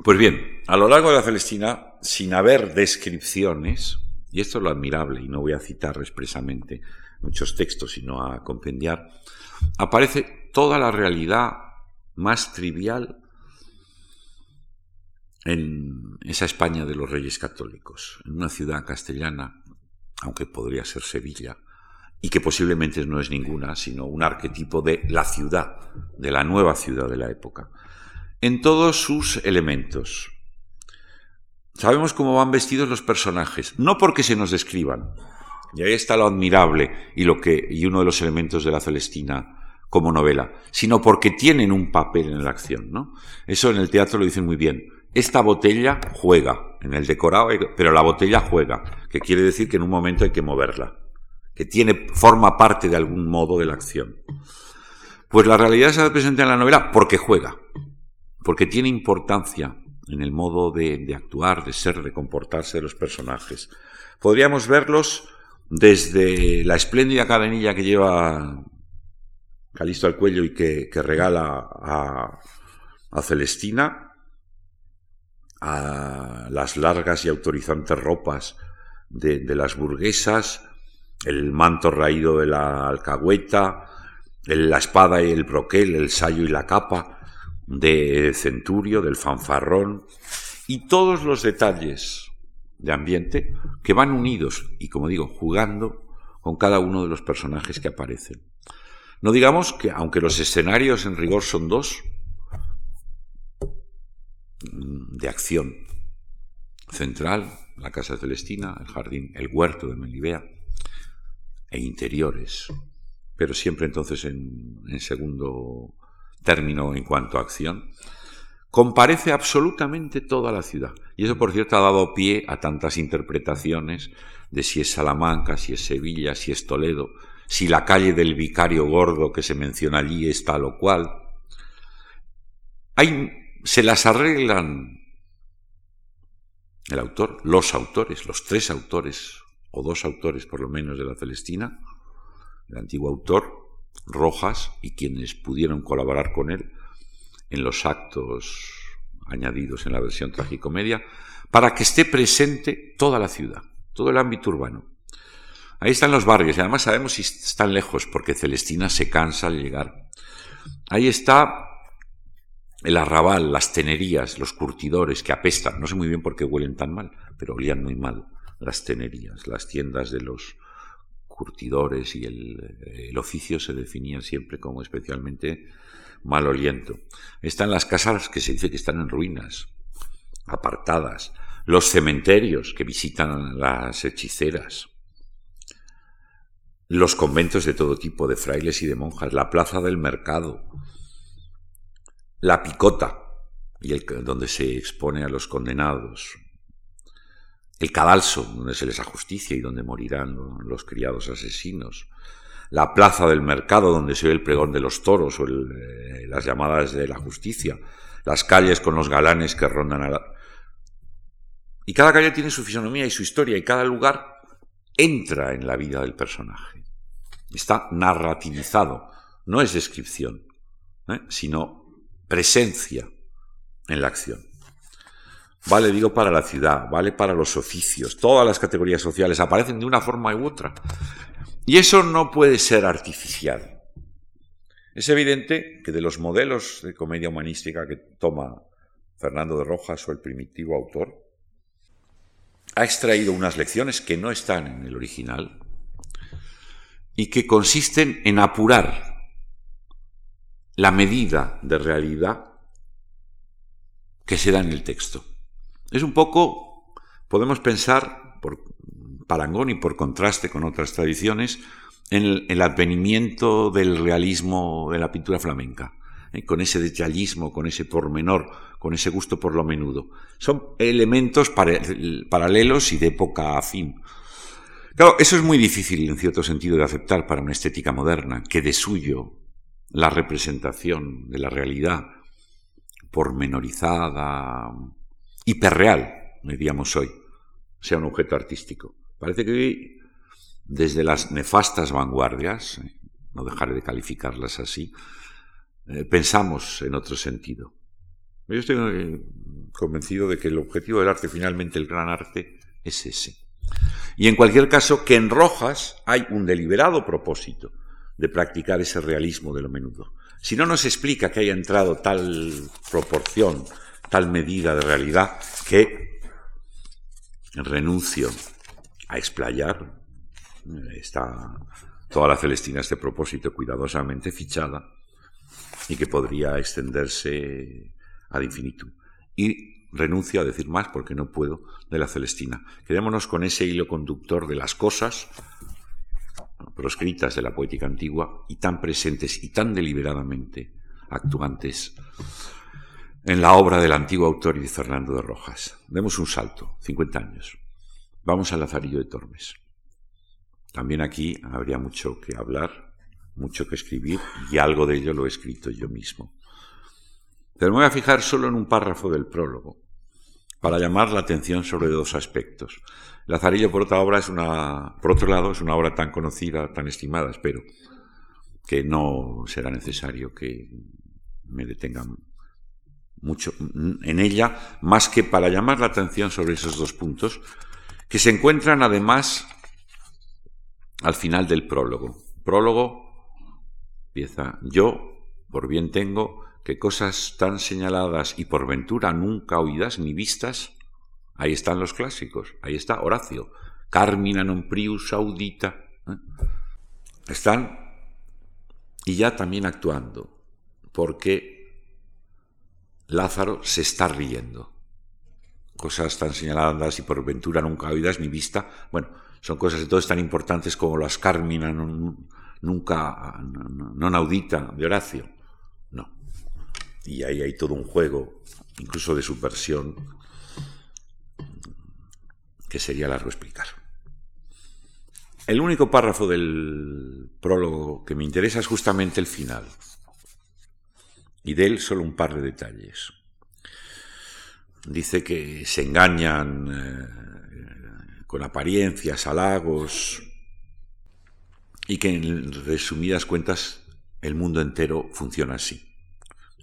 Pues bien, a lo largo de la Celestina, sin haber descripciones, y esto es lo admirable, y no voy a citar expresamente muchos textos, sino a compendiar, aparece toda la realidad más trivial en esa España de los reyes católicos, en una ciudad castellana, aunque podría ser Sevilla, y que posiblemente no es ninguna, sino un arquetipo de la ciudad, de la nueva ciudad de la época, en todos sus elementos. Sabemos cómo van vestidos los personajes, no porque se nos describan, y ahí está lo admirable y, lo que, y uno de los elementos de la Celestina como novela, sino porque tienen un papel en la acción. ¿no? Eso en el teatro lo dicen muy bien. Esta botella juega, en el decorado, pero la botella juega, que quiere decir que en un momento hay que moverla, que tiene, forma parte de algún modo de la acción. Pues la realidad se presenta en la novela porque juega, porque tiene importancia en el modo de, actuar, de ser, de comportarse de los personajes. Podríamos verlos desde la espléndida cadenilla que lleva Calisto al cuello y que, regala a, Celestina, a las largas y autorizantes ropas de, las burguesas, el manto raído de la alcahueta, la espada y el broquel, el sayo y la capa de Centurio, del fanfarrón, y todos los detalles de ambiente que van unidos y, como digo, jugando con cada uno de los personajes que aparecen. No digamos que, aunque los escenarios en rigor son dos, de acción central, la casa celestina, el jardín, el huerto de Melibea, e interiores, pero siempre entonces en, en segundo término en cuanto a acción, comparece absolutamente toda la ciudad. Y eso, por cierto, ha dado pie a tantas interpretaciones de si es Salamanca, si es Sevilla, si es Toledo, si la calle del vicario gordo que se menciona allí es tal o cual. Hay, se las arreglan el autor, los autores, los tres autores, o dos autores por lo menos de la Celestina, el antiguo autor, Rojas, y quienes pudieron colaborar con él, en los actos añadidos en la versión tragicomedia, para que esté presente toda la ciudad, todo el ámbito urbano. Ahí están los barrios y además sabemos si están lejos porque Celestina se cansa al llegar. Ahí está el arrabal, las tenerías, los curtidores que apestan, no sé muy bien por qué huelen tan mal, pero olían muy mal las tenerías, las tiendas de los curtidores y el, oficio se definían siempre como especialmente maloliento. Están las casas que se dice que están en ruinas, apartadas, los cementerios que visitan las hechiceras, los conventos de todo tipo de frailes y de monjas, la plaza del mercado, la picota, y el, donde se expone a los condenados, el cadalso, donde se les ajusticia y donde morirán los criados asesinos, la plaza del mercado, donde se oye el pregón de los toros o eh, las llamadas de la justicia, las calles con los galanes que rondan a la... Y cada calle tiene su fisonomía y su historia, y cada lugar entra en la vida del personaje. Está narrativizado, no es descripción, ¿eh? sino presencia en la acción. Vale, digo, para la ciudad, vale para los oficios, todas las categorías sociales aparecen de una forma u otra. Y eso no puede ser artificial. Es evidente que de los modelos de comedia humanística que toma Fernando de Rojas o el primitivo autor, ha extraído unas lecciones que no están en el original y que consisten en apurar la medida de realidad que se da en el texto. Es un poco, podemos pensar, por parangón y por contraste con otras tradiciones, en el, advenimiento del realismo de la pintura flamenca, ¿eh? con ese detallismo, con ese pormenor, con ese gusto por lo menudo. Son elementos paralelos y de época afín. Claro, eso es muy difícil en cierto sentido de aceptar para una estética moderna, que de suyo la representación de la realidad pormenorizada, hiperreal, diríamos hoy, sea un objeto artístico. Parece que desde las nefastas vanguardias, eh, no dejaré de calificarlas así, eh, pensamos en otro sentido. Yo estoy eh, convencido de que el objetivo del arte, finalmente el gran arte, es ese. Y en cualquier caso, que en Rojas hay un deliberado propósito de practicar ese realismo de lo menudo. Si no nos explica que haya entrado tal proporción, tal medida de realidad, que renuncio a explayar, está toda la Celestina a este propósito cuidadosamente fichada y que podría extenderse ad infinitum. Y renuncio a decir más porque no puedo de la Celestina. Quedémonos con ese hilo conductor de las cosas proscritas de la poética antigua y tan presentes y tan deliberadamente actuantes en la obra del antiguo autor y Fernando de Rojas. Demos un salto, 50 años. Vamos al Lazarillo de Tormes. También aquí habría mucho que hablar, mucho que escribir, y algo de ello lo he escrito yo mismo. Pero me voy a fijar solo en un párrafo del prólogo, para llamar la atención sobre dos aspectos. Lazarillo, por otra obra, es una, por otro lado, es una obra tan conocida, tan estimada, espero, que no será necesario que me detengan mucho en ella, más que para llamar la atención sobre esos dos puntos, que se encuentran además al final del prólogo. Prólogo empieza yo, por bien tengo, que cosas tan señaladas y por ventura nunca oídas ni vistas, Ahí están los clásicos, ahí está Horacio, Carmina non prius audita. ¿eh? Están y ya también actuando, porque Lázaro se está riendo. Cosas tan señaladas y por ventura nunca oídas ni vista, bueno, son cosas entonces tan importantes como las Carmina nunca non audita de Horacio. No. Y ahí hay todo un juego, incluso de subversión, que sería largo explicar. El único párrafo del prólogo que me interesa es justamente el final. Y de él solo un par de detalles. Dice que se engañan eh, con apariencias, halagos, y que en resumidas cuentas el mundo entero funciona así.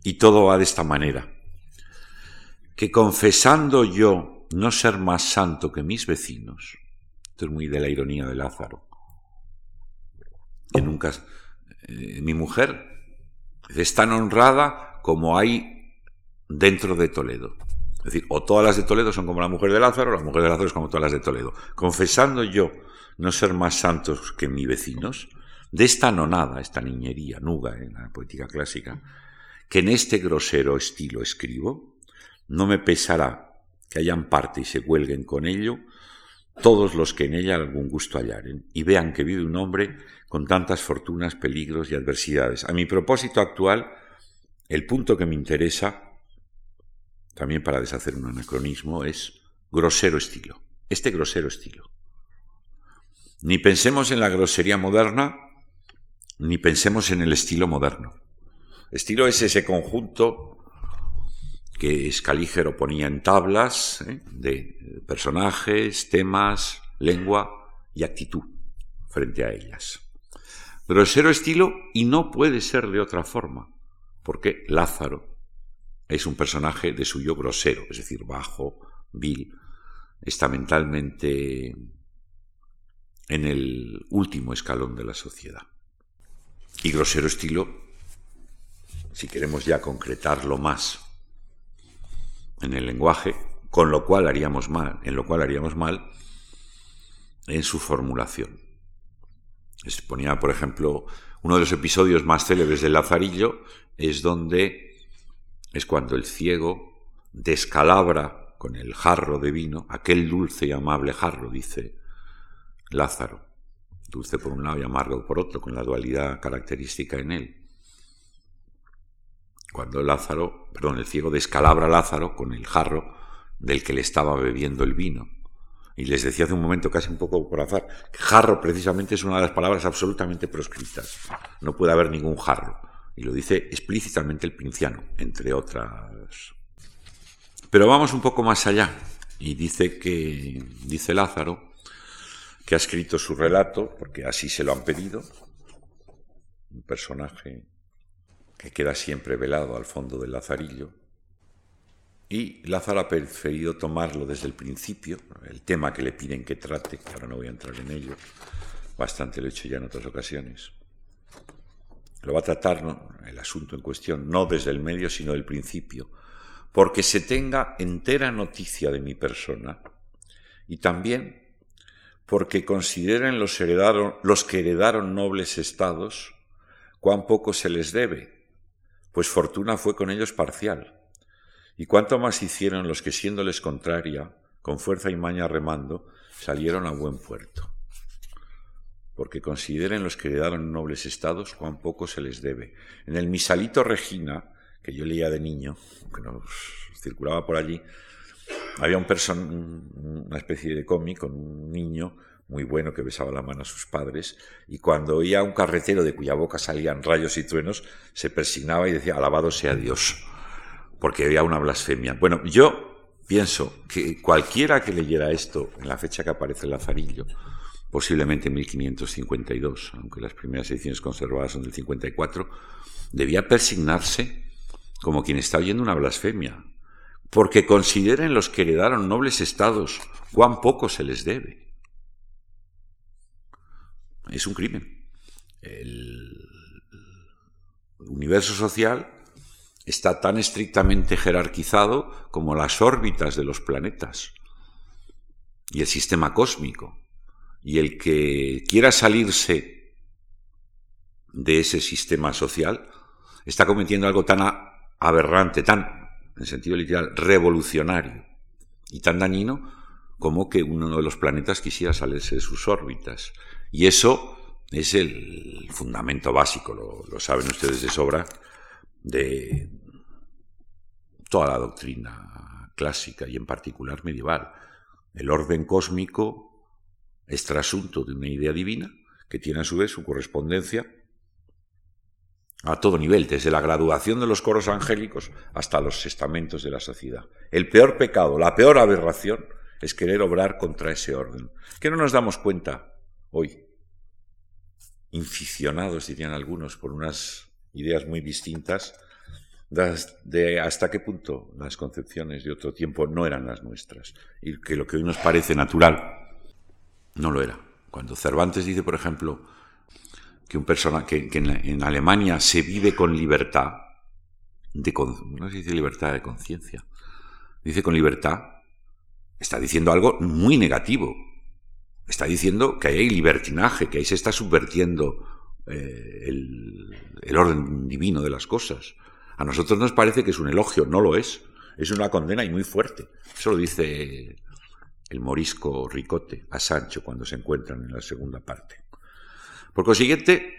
Y todo va de esta manera. Que confesando yo no ser más santo que mis vecinos. Esto es muy de la ironía de Lázaro. Que nunca. Eh, mi mujer es tan honrada como hay dentro de Toledo. Es decir, o todas las de Toledo son como la mujer de Lázaro, o la mujer de Lázaro es como todas las de Toledo. Confesando yo no ser más santos que mis vecinos, de esta nonada, esta niñería, nuga en la poética clásica, que en este grosero estilo escribo, no me pesará que hayan parte y se huelguen con ello todos los que en ella algún gusto hallaren, y vean que vive un hombre con tantas fortunas, peligros y adversidades. A mi propósito actual, el punto que me interesa, también para deshacer un anacronismo, es grosero estilo. Este grosero estilo. Ni pensemos en la grosería moderna, ni pensemos en el estilo moderno. Estilo es ese conjunto que Escalígero ponía en tablas ¿eh? de personajes, temas, lengua y actitud frente a ellas. Grosero estilo y no puede ser de otra forma, porque Lázaro es un personaje de suyo grosero, es decir, bajo, vil, está mentalmente en el último escalón de la sociedad. Y grosero estilo, si queremos ya concretarlo más en el lenguaje, con lo cual haríamos mal, en lo cual haríamos mal en su formulación. Se ponía, por ejemplo, uno de los episodios más célebres del Lazarillo es donde es cuando el ciego descalabra con el jarro de vino, aquel dulce y amable jarro, dice Lázaro, dulce por un lado y amargo por otro, con la dualidad característica en él. Cuando Lázaro, perdón, el ciego descalabra a Lázaro con el jarro del que le estaba bebiendo el vino. Y les decía hace un momento, casi un poco por azar, que jarro precisamente es una de las palabras absolutamente proscritas. No puede haber ningún jarro. Y lo dice explícitamente el pinciano, entre otras. Pero vamos un poco más allá. Y dice que, dice Lázaro, que ha escrito su relato, porque así se lo han pedido, un personaje que queda siempre velado al fondo del lazarillo, y Lázaro ha preferido tomarlo desde el principio, el tema que le piden que trate, que ahora no voy a entrar en ello, bastante lo he hecho ya en otras ocasiones. Lo va a tratar el asunto en cuestión, no desde el medio, sino del principio, porque se tenga entera noticia de mi persona y también porque consideren los, los que heredaron nobles estados cuán poco se les debe, pues fortuna fue con ellos parcial. Y cuánto más hicieron los que, siéndoles contraria, con fuerza y maña remando, salieron a buen puerto. Porque consideren los que heredaron nobles estados cuán poco se les debe. En el Misalito Regina, que yo leía de niño, que nos circulaba por allí, había un person una especie de cómic con un niño muy bueno que besaba la mano a sus padres, y cuando oía a un carretero de cuya boca salían rayos y truenos, se persignaba y decía, alabado sea Dios, porque había una blasfemia. Bueno, yo pienso que cualquiera que leyera esto en la fecha que aparece el Lazarillo, posiblemente en 1552, aunque las primeras ediciones conservadas son del 54, debía persignarse como quien está oyendo una blasfemia, porque consideren los que heredaron nobles estados cuán poco se les debe. Es un crimen. El universo social está tan estrictamente jerarquizado como las órbitas de los planetas y el sistema cósmico. Y el que quiera salirse de ese sistema social está cometiendo algo tan aberrante, tan en sentido literal, revolucionario y tan dañino como que uno de los planetas quisiera salirse de sus órbitas. Y eso es el fundamento básico, lo, saben ustedes de sobra, de toda la doctrina clásica y en particular medieval. El orden cósmico es trasunto de una idea divina que tiene a su vez su correspondencia a todo nivel, desde la graduación de los coros angélicos hasta los estamentos de la sociedad. El peor pecado, la peor aberración es querer obrar contra ese orden. Que no nos damos cuenta hoy, inficionados dirían algunos, por unas ideas muy distintas, de hasta qué punto las concepciones de otro tiempo no eran las nuestras y que lo que hoy nos parece natural no lo era. Cuando Cervantes dice, por ejemplo, que, un persona, que, en, Alemania se vive con libertad, de, no se dice libertad de conciencia, dice con libertad, está diciendo algo muy negativo. Está diciendo que hay libertinaje, que ahí se está subvertiendo eh, el, orden divino de las cosas. A nosotros nos parece que es un elogio, no lo es. Es una condena y muy fuerte. Eso lo dice el morisco Ricote a Sancho cuando se encuentran en la segunda parte. Por consiguiente,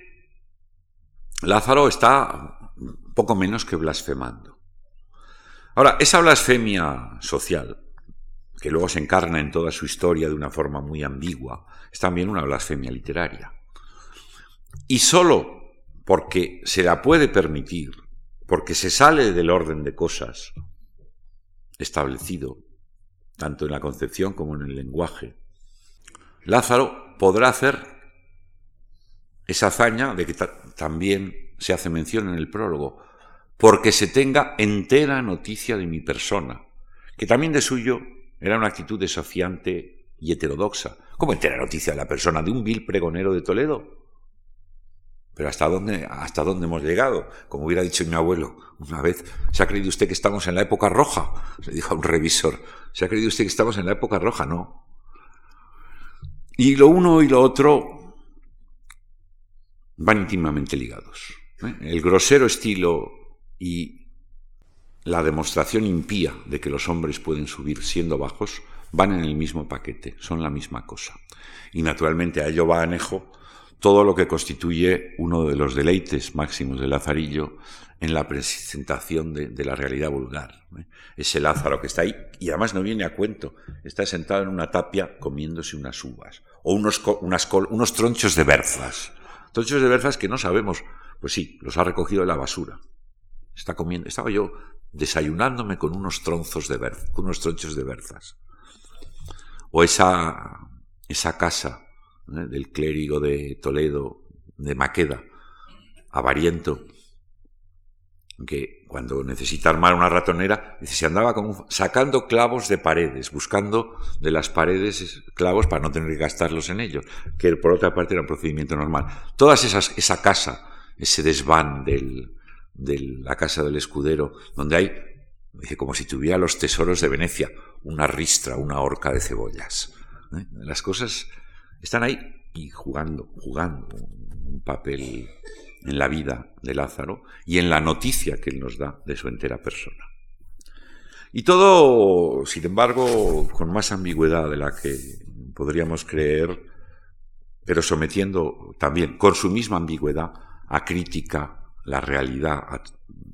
Lázaro está poco menos que blasfemando. Ahora, esa blasfemia social, que luego se encarna en toda su historia de una forma muy ambigua, es también una blasfemia literaria. Y solo porque se la puede permitir, porque se sale del orden de cosas establecido, tanto en la concepción como en el lenguaje, Lázaro podrá hacer esa hazaña de que también se hace mención en el prólogo, porque se tenga entera noticia de mi persona, que también de suyo era una actitud desafiante y heterodoxa. ¿Cómo entera noticia de la persona de un vil pregonero de Toledo? Pero ¿hasta dónde, ¿hasta dónde hemos llegado? Como hubiera dicho mi abuelo una vez, ¿se ha creído usted que estamos en la época roja? Le dijo a un revisor, ¿se ha creído usted que estamos en la época roja? No. Y lo uno y lo otro van íntimamente ligados. ¿eh? El grosero estilo y la demostración impía de que los hombres pueden subir siendo bajos van en el mismo paquete, son la misma cosa. Y naturalmente a ello va anejo todo lo que constituye uno de los deleites máximos de Lazarillo en la presentación de, la realidad vulgar. ¿eh? Ese Lázaro que está ahí, y además no viene a cuento, está sentado en una tapia comiéndose unas uvas, o unos, unos tronchos de berzas. Tronchos de berzas que no sabemos pues sí, los ha recogido de la basura. Está comiendo. Estaba yo desayunándome con unos tronzos de unos tronchos de berzas. O esa, esa casa ¿eh? del clérigo de Toledo, de Maqueda, avariento, que cuando necesita armar una ratonera, se andaba sacando clavos de paredes, buscando de las paredes clavos para no tener que gastarlos en ellos, que por otra parte era un procedimiento normal. Esas, esa casa ese desván de la casa del escudero, donde hay, dice, como si tuviera los tesoros de Venecia, una ristra, una horca de cebollas. ¿eh? Las cosas están ahí y jugando, jugando un papel en la vida de Lázaro y en la noticia que él nos da de su entera persona. Y todo, sin embargo, con más ambigüedad de la que podríamos creer, pero sometiendo también con su misma ambigüedad a crítica la realidad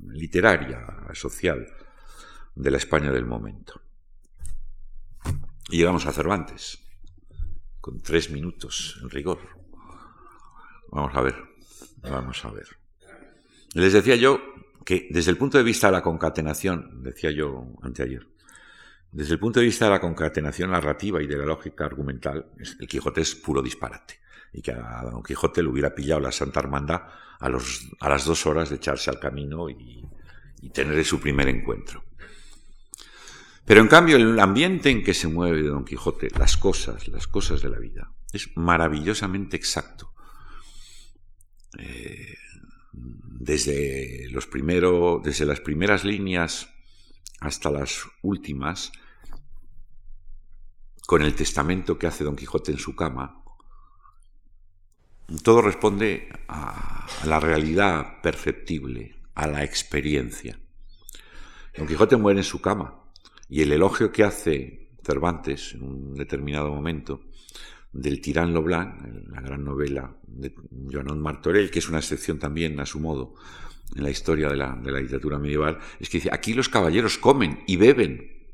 literaria, social de la España del momento. Y llegamos a Cervantes, con tres minutos en rigor. Vamos a ver, vamos a ver. Les decía yo que desde el punto de vista de la concatenación, decía yo anteayer, desde el punto de vista de la concatenación narrativa y de la lógica argumental, el Quijote es puro disparate y que a Don Quijote le hubiera pillado la Santa Hermandad a, los, a las dos horas de echarse al camino y, tener su primer encuentro. Pero en cambio el ambiente en que se mueve Don Quijote, las cosas, las cosas de la vida, es maravillosamente exacto. Eh, desde, los primero, desde las primeras líneas hasta las últimas, con el testamento que hace Don Quijote en su cama, todo responde a la realidad perceptible, a la experiencia. Don Quijote muere en su cama y el elogio que hace Cervantes en un determinado momento del Tirán Blanc, la gran novela de Joan Martorell, que es una excepción también a su modo en la historia de la, de la literatura medieval, es que dice, aquí los caballeros comen y beben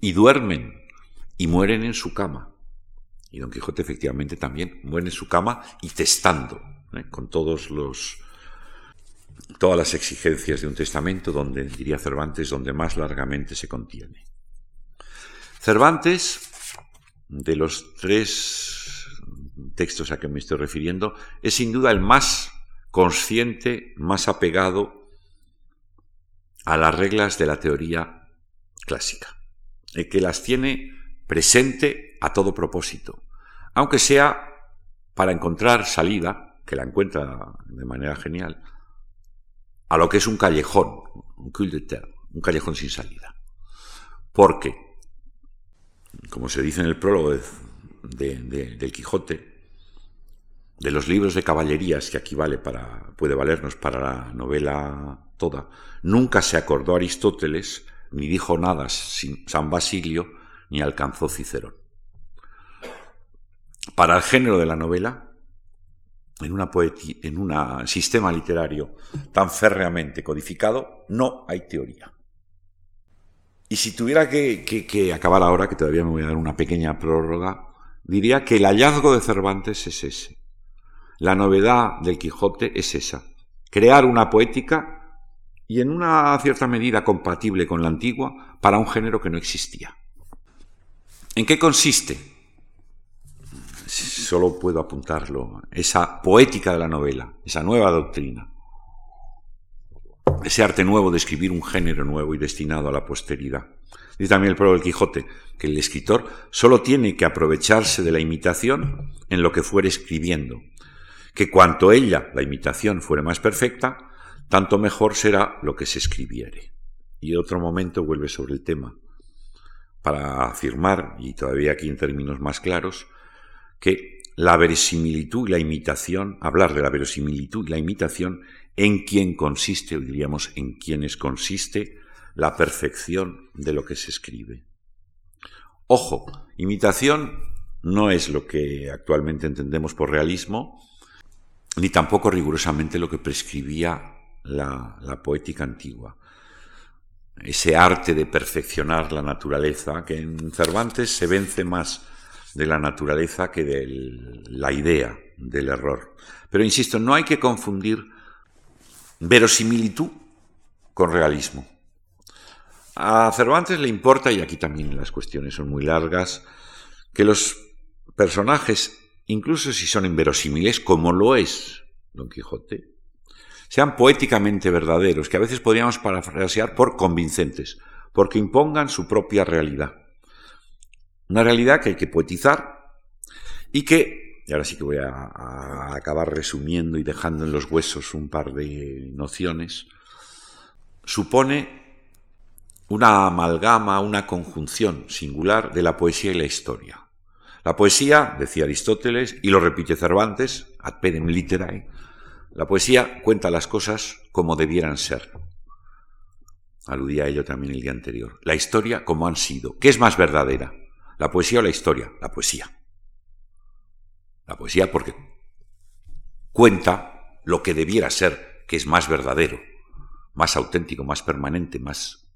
y duermen y mueren en su cama. Y Don Quijote efectivamente también muere en su cama y testando, ¿eh? con todos los, todas las exigencias de un testamento, donde, diría Cervantes, donde más largamente se contiene. Cervantes, de los tres textos a que me estoy refiriendo, es sin duda el más consciente, más apegado a las reglas de la teoría clásica, el que las tiene presente a todo propósito, aunque sea para encontrar salida, que la encuentra de manera genial, a lo que es un callejón, un cul de terre, un callejón sin salida. Porque, como se dice en el prólogo de, del Quijote, de los libros de caballerías que aquí vale para, puede valernos para la novela toda, nunca se acordó Aristóteles, ni dijo nada sin San Basilio, ni alcanzó Cicerón. Para el género de la novela, en, un sistema literario tan férreamente codificado, no hay teoría. Y si tuviera que, que, acabar ahora, que todavía me voy a dar una pequeña prórroga, diría que el hallazgo de Cervantes es ese. La novedad del Quijote es esa. Crear una poética y en una cierta medida compatible con la antigua para un género que no existía. ¿En qué consiste? Solo puedo apuntarlo. Esa poética de la novela, esa nueva doctrina ese arte nuevo de escribir un género nuevo y destinado a la posteridad. Dice también el pueblo del Quijote que el escritor solo tiene que aprovecharse de la imitación en lo que fuere escribiendo, que cuanto ella, la imitación, fuere más perfecta, tanto mejor será lo que se escribiere. Y otro momento vuelve sobre el tema, para afirmar, y todavía aquí en términos más claros, que la verosimilitud y la imitación, hablar de la verosimilitud y la imitación en quién consiste, diríamos en quiénes consiste, la perfección de lo que se escribe. Ojo, imitación no es lo que actualmente entendemos por realismo, ni tampoco rigurosamente lo que prescribía la poética antigua. Ese arte de perfeccionar la naturaleza, que en Cervantes se vence más de la naturaleza que de la idea del error. Pero insisto, no hay que confundir verosimilitud con realismo. A Cervantes le importa, y aquí también las cuestiones son muy largas, que los personajes, incluso si son inverosímiles, como lo es Don Quijote, sean poéticamente verdaderos, que a veces podríamos parafrasear por convincentes, porque impongan su propia realidad. Una realidad que hay que poetizar y que y ahora sí que voy a, acabar resumiendo y dejando en los huesos un par de nociones, supone una amalgama, una conjunción singular de la poesía y la historia. La poesía, decía Aristóteles, y lo repite Cervantes, ad pedem literae, la poesía cuenta las cosas como debieran ser. Aludía a ello también el día anterior. La historia como han sido. ¿Qué es más verdadera? ¿La poesía o la historia? La poesía. La poesía porque cuenta lo que debiera ser, que es más verdadero, más auténtico, más permanente, más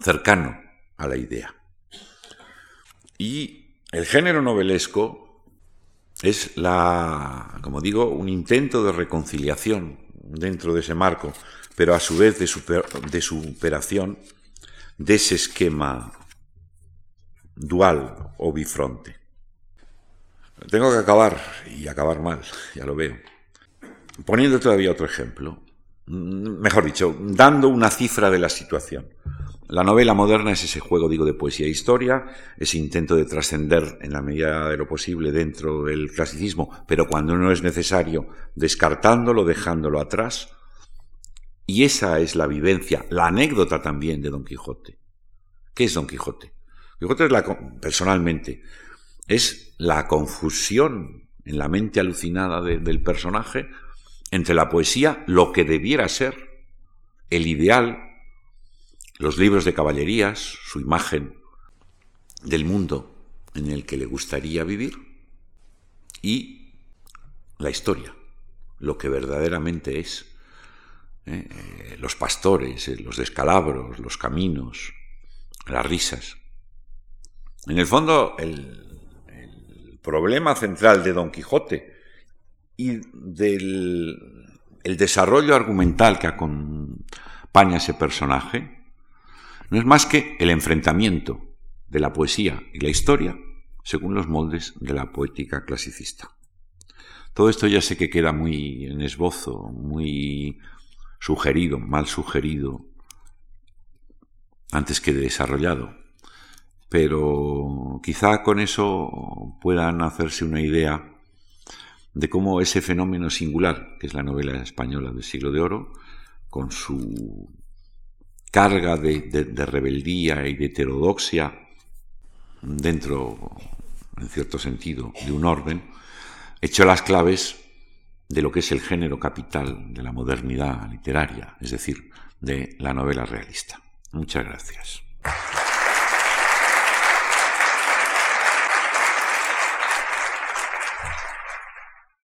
cercano a la idea. Y el género novelesco es la, como digo, un intento de reconciliación dentro de ese marco, pero a su vez de, de superación de ese esquema dual o bifronte. Tengo que acabar, y acabar mal, ya lo veo. Poniendo todavía otro ejemplo, mm, mejor dicho, dando una cifra de la situación. La novela moderna es ese juego, digo, de poesía e historia, ese intento de trascender en la medida de lo posible dentro del clasicismo, pero cuando no es necesario, descartándolo, dejándolo atrás. Y esa es la vivencia, la anécdota también de Don Quijote. ¿Qué es Don Quijote? Quijote es la, personalmente, es la confusión en la mente alucinada del personaje entre la poesía, lo que debiera ser, el ideal, los libros de caballerías, su imagen del mundo en el que le gustaría vivir, y la historia, lo que verdaderamente es. ¿eh? Eh, los pastores, eh, los descalabros, los caminos, las risas. En el fondo, el, problema central de Don Quijote y del el desarrollo argumental que acompaña a ese personaje no es más que el enfrentamiento de la poesía y la historia según los moldes de la poética clasicista. Todo esto ya sé que queda muy en esbozo, muy sugerido, mal sugerido, antes que desarrollado pero quizá con eso puedan hacerse una idea de cómo ese fenómeno singular, que es la novela española del siglo de oro, con su carga de, rebeldía y de heterodoxia dentro, en cierto sentido, de un orden, echó las claves de lo que es el género capital de la modernidad literaria, es decir, de la novela realista. Muchas gracias.